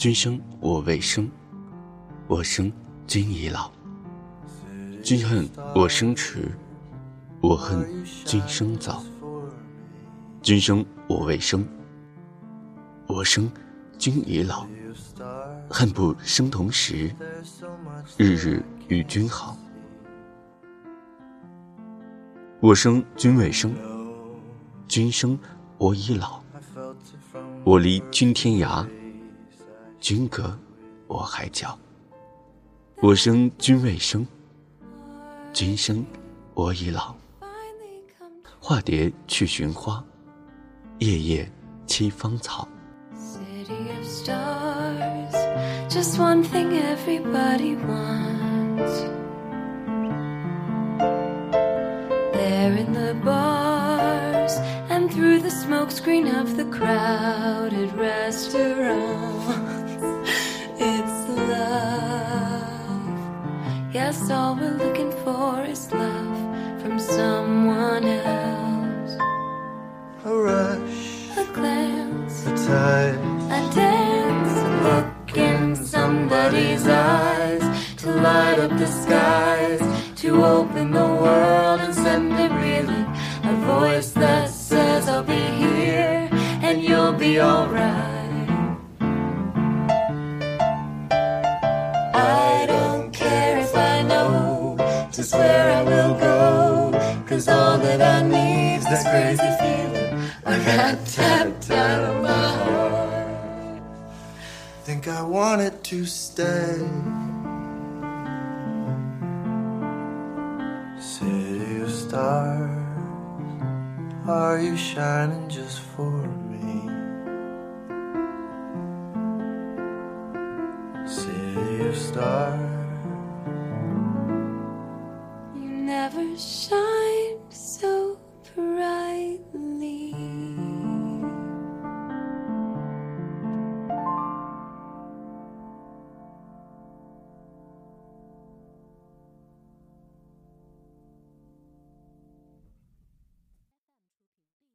君生我未生，我生君已老。君恨我生迟，我恨君生早。君生我未生，我生君已老。恨不生同时，日日与君好。我生君未生，君生我已老。我离君天涯，君隔我海角。我生君未生，君生我已老。化蝶去寻花，夜夜栖芳草。just one thing everybody wants. There in the bars and through the smokescreen of the crowded restaurants, Yes, all we're looking for is love from someone else. A rush, A glance, a touch, a dance, a look in somebody's eyes to light up the skies, to open the world and send it reeling. A voice that says, I'll be here and you'll be alright. Cause all that I need's this crazy feeling. I got tapped out of my heart. think I wanted to stay. City of stars, are you shining just for me? City of stars, You never shine so